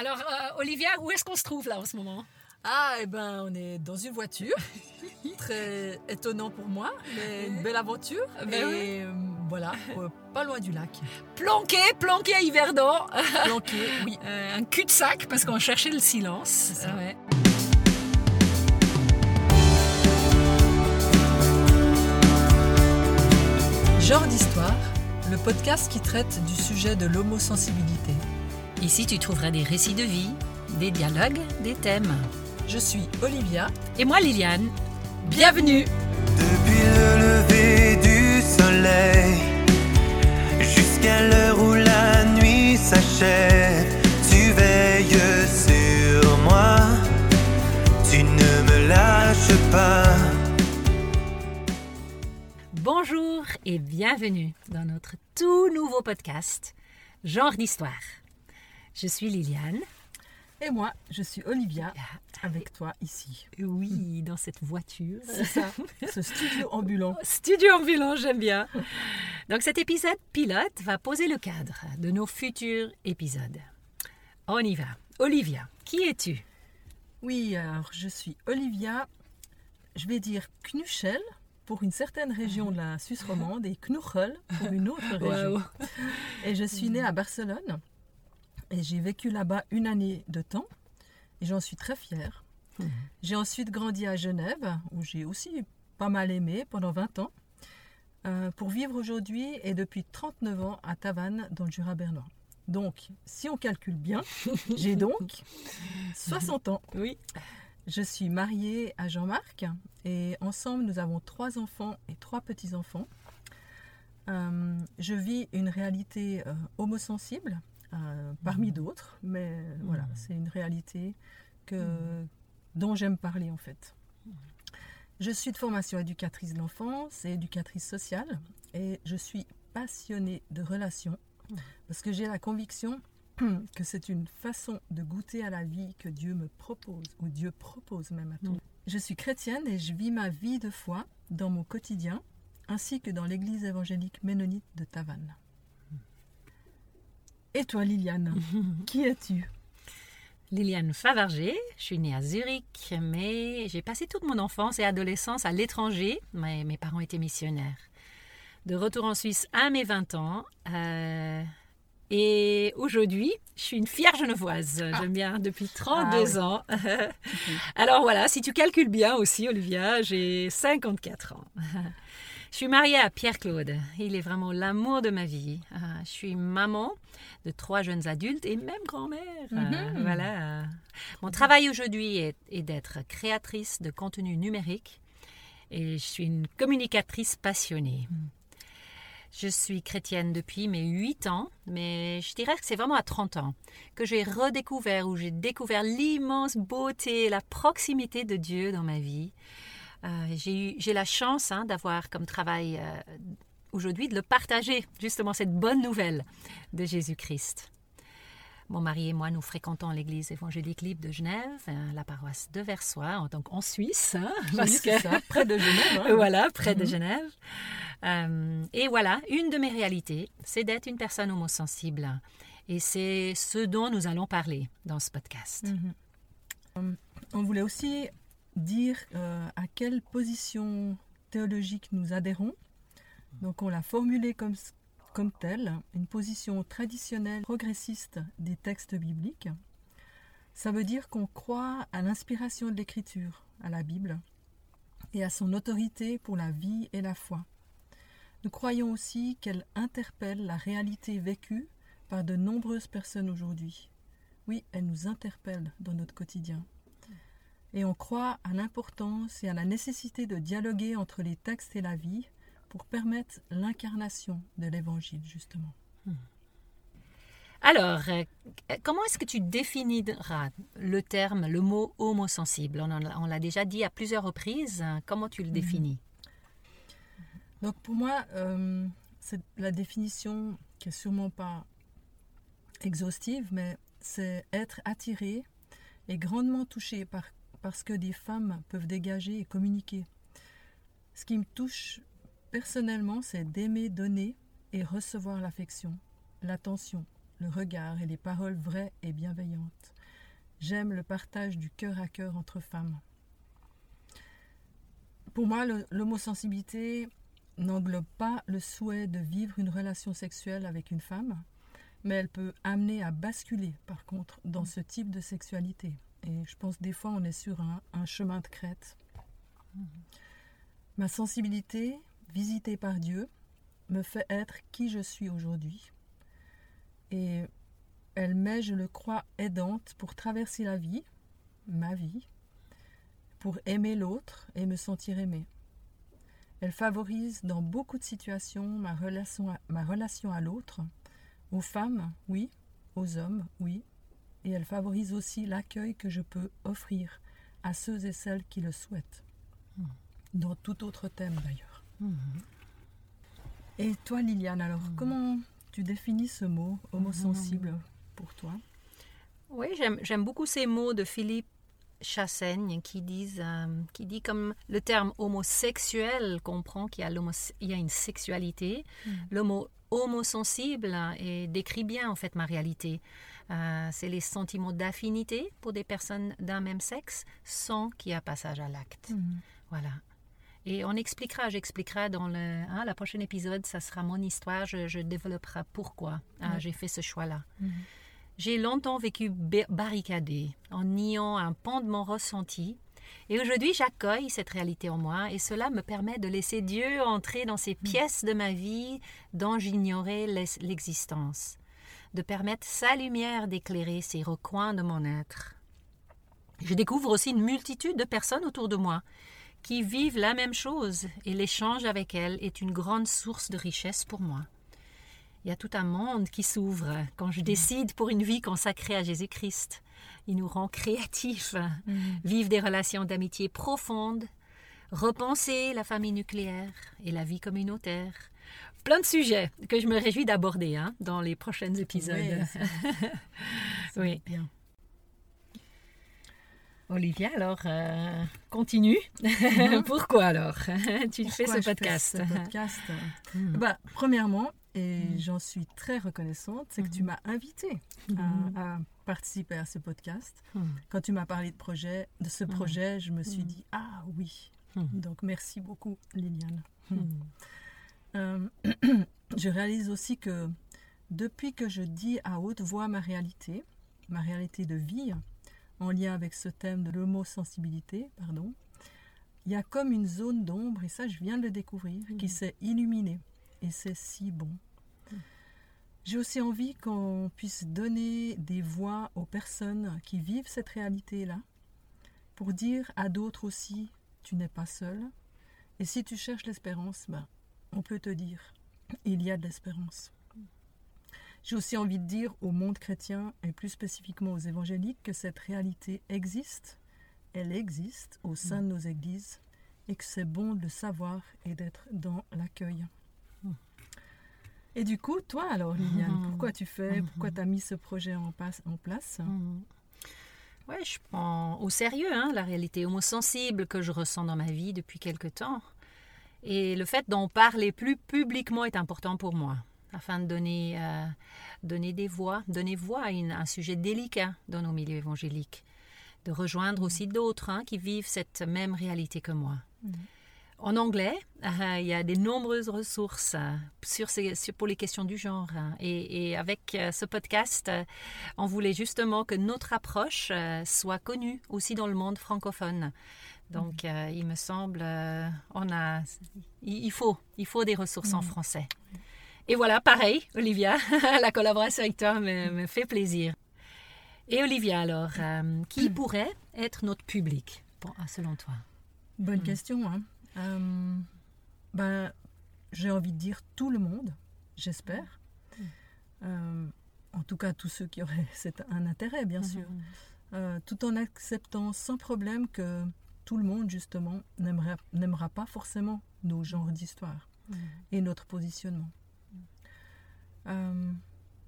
Alors, euh, Olivia, où est-ce qu'on se trouve là en ce moment? Ah, eh ben, on est dans une voiture. Très étonnant pour moi, mais une belle aventure. Ben et euh, voilà, euh, pas loin du lac. Planqué, planqué à Yverdon. Planqué, oui. Un cul-de-sac parce qu'on cherchait le silence. C'est ça. Ouais. Genre d'histoire, le podcast qui traite du sujet de l'homosensibilité. Ici, tu trouveras des récits de vie, des dialogues, des thèmes. Je suis Olivia. Et moi, Liliane, bienvenue Depuis le lever du soleil jusqu'à l'heure où la nuit s'achève, tu veilles sur moi, tu ne me lâches pas. Bonjour et bienvenue dans notre tout nouveau podcast, Genre d'histoire. Je suis Liliane. Et moi, je suis Olivia, avec toi ici. Oui, dans cette voiture. C'est ça, ce studio ambulant. Studio ambulant, j'aime bien. Donc cet épisode pilote va poser le cadre de nos futurs épisodes. On y va. Olivia, qui es-tu? Oui, alors je suis Olivia, je vais dire Knuchel pour une certaine région de la Suisse romande et Knuchel pour une autre région. Et je suis née à Barcelone et j'ai vécu là-bas une année de temps et j'en suis très fière. Mhm. J'ai ensuite grandi à Genève où j'ai aussi pas mal aimé pendant 20 ans euh, pour vivre aujourd'hui et depuis 39 ans à Tavannes dans le Jura bernois. Donc, si on calcule bien, j'ai donc 60 ans. Oui. Je suis mariée à Jean-Marc et ensemble nous avons trois enfants et trois petits-enfants. Euh, je vis une réalité euh, homosensible euh, parmi d'autres, mais voilà, c'est une réalité que, dont j'aime parler en fait. Je suis de formation éducatrice de l'enfance et éducatrice sociale et je suis passionnée de relations parce que j'ai la conviction que c'est une façon de goûter à la vie que Dieu me propose, ou Dieu propose même à tout. Je suis chrétienne et je vis ma vie de foi dans mon quotidien, ainsi que dans l'église évangélique ménonite de Tavannes. Et toi, Liliane, qui es-tu? Liliane Favarger, je suis née à Zurich, mais j'ai passé toute mon enfance et adolescence à l'étranger. Mais mes parents étaient missionnaires. De retour en Suisse à mes 20 ans. euh, et aujourd'hui, je suis une fière genevoise. J'aime bien depuis 32 Ah ans. Alors voilà, si tu calcules bien aussi, Olivia, j'ai 54 ans. Je suis mariée à Pierre-Claude. Il est vraiment l'amour de ma vie. Ah, Je suis maman de trois jeunes adultes et même grand-mère. Ah, Mhm. Voilà. Mon travail aujourd'hui est, est d'être créatrice de contenu numérique et je suis une communicatrice passionnée. Je suis chrétienne depuis mes 8 ans, mais je dirais que c'est vraiment à 30 ans que j'ai redécouvert ou j'ai découvert l'immense beauté, la proximité de Dieu dans ma vie. Euh, j'ai la chance hein, d'avoir comme travail euh, aujourd'hui de le partager, justement cette bonne nouvelle de Jésus-Christ. Mon mari et moi, nous fréquentons l'église évangélique libre de Genève, euh, la paroisse de Versoix, donc en Suisse, hein, parce Oui, c'est que- ça, près de Genève. hein. voilà, près de Mhm. Genève. Euh, et voilà, une de mes réalités, c'est d'être une personne homosensible. Et c'est ce dont nous allons parler dans ce podcast. Mhm. On voulait aussi dire euh, à quelle position théologique nous adhérons. Donc on l'a formulé comme, comme telle, une position traditionnelle progressiste des textes bibliques. Ça veut dire qu'on croit à l'inspiration de l'écriture, à la Bible, et à son autorité pour la vie et la foi. Nous croyons aussi qu'elle interpelle la réalité vécue par de nombreuses personnes aujourd'hui. Oui, elle nous interpelle dans notre quotidien. Et on croit à l'importance et à la nécessité de dialoguer entre les textes et la vie pour permettre l'incarnation de l'Évangile, justement. Alors, euh, comment est-ce que tu définiras le terme, le mot homosensible? On on l'a déjà dit à plusieurs reprises. Comment tu le définis? Donc pour moi, euh, c'est la définition qui est sûrement pas exhaustive, mais c'est être attiré et grandement touché par, par ce que des femmes peuvent dégager et communiquer. Ce qui me touche personnellement, c'est d'aimer donner et recevoir l'affection, l'attention, le regard et les paroles vraies et bienveillantes. J'aime le partage du cœur à cœur entre femmes. Pour moi, l'homosensibilité n'englobe pas le souhait de vivre une relation sexuelle avec une femme, mais elle peut amener à basculer, par contre, dans ce type de sexualité. Et je pense des fois on est sur un, chemin de crête. Ma sensibilité, visitée par Dieu, me fait être qui je suis aujourd'hui. Et elle m'est, je le crois, aidante pour traverser la vie, ma vie, pour aimer l'autre et me sentir aimée. Elle favorise dans beaucoup de situations ma relation à, ma relation à l'autre, aux femmes, oui, aux hommes, oui, et elle favorise aussi l'accueil que je peux offrir à ceux et celles qui le souhaitent, hmm. dans tout autre thème d'ailleurs. Hmm. Et toi Liliane, alors hmm. comment tu définis ce mot homosensible pour toi? Oui, j'aime beaucoup ces mots de Philippe Chassaigne qui, disent, euh, qui dit comme le terme homosexuel comprend qu'il y, y, a une sexualité. Mm. Le mot homosensible et décrit bien en fait ma réalité. Euh, c'est les sentiments d'affinité pour des personnes d'un même sexe sans qu'il y ait passage à l'acte. Mm. Voilà. Et on expliquera, j'expliquerai dans le hein, la prochain épisode, ça sera mon histoire, je, développerai pourquoi hein, j'ai fait ce choix-là. J'ai longtemps vécu barricadé, en niant un pan de mon ressenti. Et aujourd'hui, j'accueille cette réalité en moi et cela me permet de laisser Dieu entrer dans ces mm. pièces de ma vie dont j'ignorais l'existence, de permettre sa lumière d'éclairer ces recoins de mon être. Je découvre aussi une multitude de personnes autour de moi qui vivent la même chose et l'échange avec elles est une grande source de richesse pour moi il y a tout un monde qui s'ouvre quand je décide pour une vie consacrée à Jésus-Christ. Il nous rend créatifs, mm. vivre des relations d'amitié profondes, repenser la famille nucléaire et la vie communautaire. Plein de sujets que je me réjouis d'aborder hein, dans les prochains épisodes. Oui, Bien. Olivia, alors, euh, continue. Mm-hmm. Pourquoi alors? Tu fais ce podcast, ce podcast? Mm. bah, Premièrement, et mm. j'en suis très reconnaissante, c'est que tu mm-hmm. m'as invité mm-hmm. à, participer à ce podcast. Mm. Quand tu m'as parlé de, projet, de ce mm. projet, je me suis dit, ah oui. Donc merci beaucoup, Liliane. Euh, je réalise aussi que depuis que je dis à haute voix ma réalité, ma réalité de vie, en lien avec ce thème de l'homosensibilité, pardon, il y a comme une zone d'ombre, et ça je viens de le découvrir, qui s'est illuminée et c'est si bon. J'ai aussi envie qu'on puisse donner des voix aux personnes qui vivent cette réalité-là, pour dire à d'autres aussi, tu n'es pas seul. Et si tu cherches l'espérance, ben, on peut te dire, il y a de l'espérance. J'ai aussi envie de dire au monde chrétien, et plus spécifiquement aux évangéliques, que cette réalité existe, elle existe au sein de nos églises, et que c'est bon de le savoir et d'être dans l'accueil. Et du coup, toi alors, Liliane, mhm. pourquoi tu fais, mhm. pourquoi tu as mis ce projet en, en place? Mhm. Oui, je prends au sérieux hein, la réalité homosensible que je ressens dans ma vie depuis quelque temps. Et le fait d'en parler plus publiquement est important pour moi, afin de donner, euh, donner des voix, donner voix à un sujet délicat dans nos milieux évangéliques, de rejoindre aussi d'autres hein, qui vivent cette même réalité que moi. En anglais, euh, il y a de nombreuses ressources euh, sur ces, pour les questions du genre. Et, avec euh, ce podcast, on voulait justement que notre approche soit connue aussi dans le monde francophone. Donc, mhm. il me semble, on a, il, faut, il faut des ressources en mhm. français. Et voilà, pareil, Olivia, la collaboration avec toi me, me, fait plaisir. Et Olivia, alors, qui pourrait être notre public, selon toi? Bonne question. Hein. Euh, ben, J'ai envie de dire tout le monde, j'espère. Mm. Euh, en tout cas, tous ceux qui auraient un intérêt, bien sûr. Mm-hmm. Euh, tout en acceptant sans problème que tout le monde, justement, n'aimera pas forcément nos genres d'histoire mm. et notre positionnement.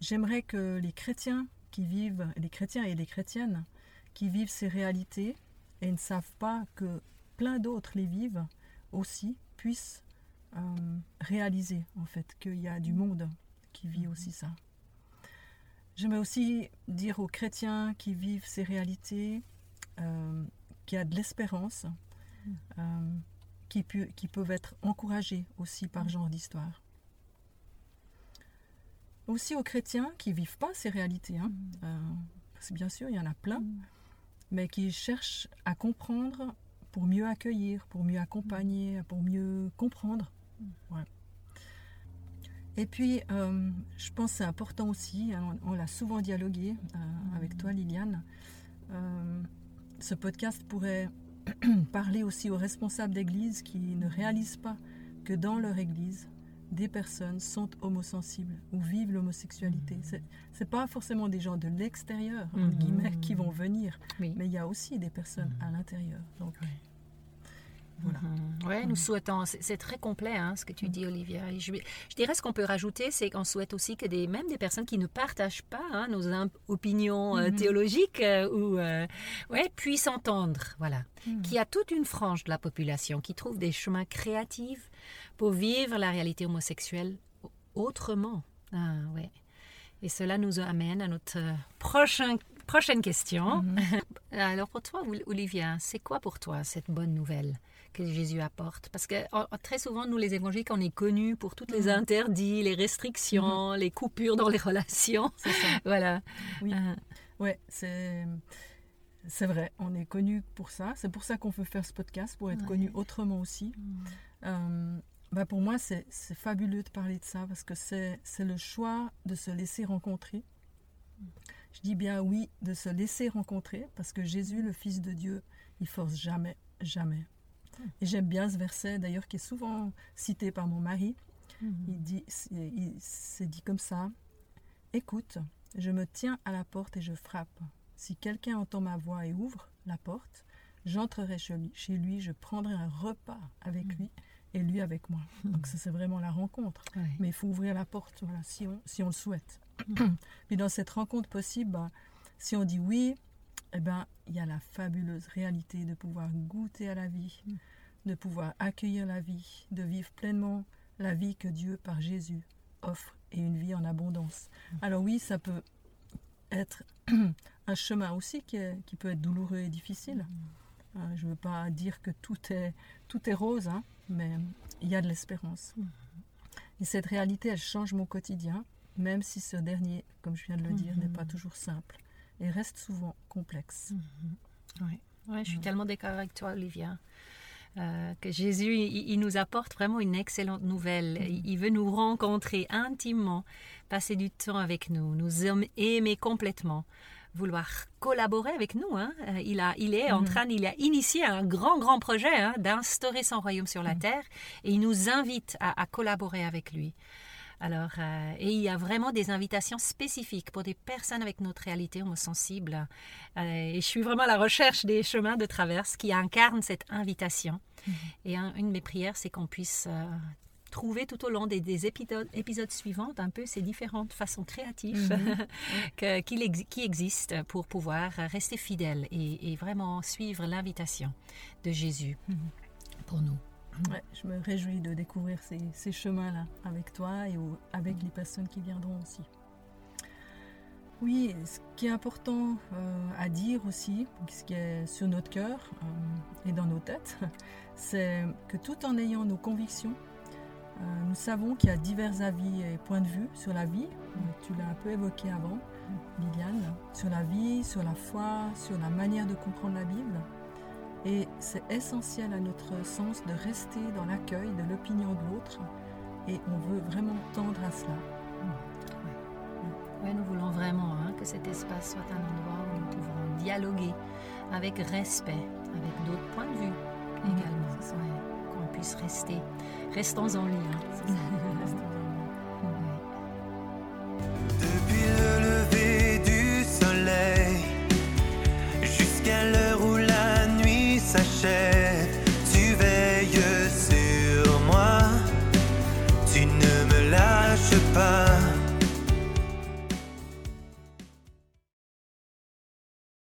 J'aimerais que les chrétiens qui vivent, les chrétiens et les chrétiennes qui vivent ces réalités et ne savent pas que plein d'autres les vivent, aussi puissent euh, réaliser en fait qu'il y a du monde qui vit mhm. aussi ça. J'aimerais aussi dire aux chrétiens qui vivent ces réalités euh, qu'il y a de l'espérance, euh, qui, pu- qui peuvent être encouragés aussi par ce genre d'histoire. Aussi aux chrétiens qui vivent pas ces réalités, hein, euh, parce que bien sûr il y en a plein, mais qui cherchent à comprendre pour mieux accueillir, pour mieux accompagner, pour mieux comprendre. Et puis, euh, je pense que c'est important aussi, hein, on, on l'a souvent dialogué euh, avec toi Liliane, euh, ce podcast pourrait parler aussi aux responsables d'église qui ne réalisent pas que dans leur église, des personnes sont homosensibles ou vivent l'homosexualité. C'est, c'est pas forcément des gens de l'extérieur, Mhm. guillemets, qui vont venir, Oui. mais il y a aussi des personnes à l'intérieur. Donc, voilà. Mhm. Ouais, nous souhaitons, c'est très complet hein, ce que tu dis, Olivia. Et je, je dirais ce qu'on peut rajouter, c'est qu'on souhaite aussi que des, même des personnes qui ne partagent pas hein, nos opinions euh, Mhm. théologiques euh, ou, euh, ouais, puissent entendre. Voilà. Mhm. Qu'il y a toute une frange de la population qui trouve des chemins créatifs pour vivre la réalité homosexuelle autrement. Ah, ouais. Et cela nous amène à notre prochain, prochaine question. Alors pour toi, Ol- Olivia, c'est quoi pour toi cette bonne nouvelle? Que Jésus apporte Parce que très souvent, nous les évangéliques, on est connus pour tous les Mhm. interdits, les restrictions, les coupures dans les relations. Ça. Voilà. Oui. Euh, Ouais, c'est c'est vrai. On est connu pour ça. C'est pour ça qu'on veut faire ce podcast pour être Ouais. connu autrement aussi. Euh, bah pour moi, c'est c'est fabuleux de parler de ça parce que c'est c'est le choix de se laisser rencontrer. Je dis bien oui, de se laisser rencontrer parce que Jésus, le Fils de Dieu, il force jamais, jamais. Et j'aime bien ce verset d'ailleurs qui est souvent cité par mon mari. Il dit, il s'est dit comme ça Écoute, je me tiens à la porte et je frappe. Si quelqu'un entend ma voix et ouvre la porte, j'entrerai chez lui, je prendrai un repas avec lui et lui avec moi. Donc ça c'est vraiment la rencontre. Mais il faut ouvrir la porte, voilà, si on, si on le souhaite. Puis dans cette rencontre possible, bah, si on dit oui, eh ben, il y a la fabuleuse réalité de pouvoir goûter à la vie, de pouvoir accueillir la vie, de vivre pleinement la vie que Dieu, par Jésus, offre et une vie en abondance. Alors oui, ça peut être un chemin aussi qui, est- qui peut être douloureux et difficile. Euh, je ne veux pas dire que tout est, tout est rose, hein, mais il y a de l'espérance. Et cette réalité, elle change mon quotidien, même si ce dernier, comme je viens de le dire, n'est pas toujours simple et reste souvent complexe. Ouais. Ouais, je suis tellement d'accord avec toi, Olivia. Euh, que Jésus, il, il nous apporte vraiment une excellente nouvelle. Il, il veut nous rencontrer intimement, passer du temps avec nous, nous aim- aimer complètement, vouloir collaborer avec nous. hein. Euh, Il, a, il est en train, il a initié un grand, grand projet hein, d'instaurer son royaume sur la terre et il nous invite à, à collaborer avec lui. Alors, euh, et il y a vraiment des invitations spécifiques pour des personnes avec notre réalité homosensible. Euh, et je suis vraiment à la recherche des chemins de traverse qui incarnent cette invitation. Et un- une de mes prières, c'est qu'on puisse euh, trouver tout au long des, des épisodes, épisodes suivants un peu ces différentes façons créatives ex- qui existent pour pouvoir rester fidèle et, et vraiment suivre l'invitation de Jésus pour nous. Ouais, je me réjouis de découvrir ces, chemins-là avec toi et avec les personnes qui viendront aussi. Oui, ce qui est important euh, à dire aussi, ce qui est sur notre cœur euh, et dans nos têtes, c'est que tout en ayant nos convictions, euh, nous savons qu'il y a divers avis et points de vue sur la vie. Tu l'as un peu évoqué avant, Liliane, sur la vie, sur la foi, sur la manière de comprendre la Bible. Et c'est essentiel à notre sens de rester dans l'accueil de l'opinion de l'autre et on veut vraiment tendre à cela. Ouais, nous voulons vraiment hein, que cet espace soit un endroit où nous pouvons dialoguer avec respect, avec d'autres points de vue Mhm, également. Ouais, qu'on puisse rester. Restons en lien.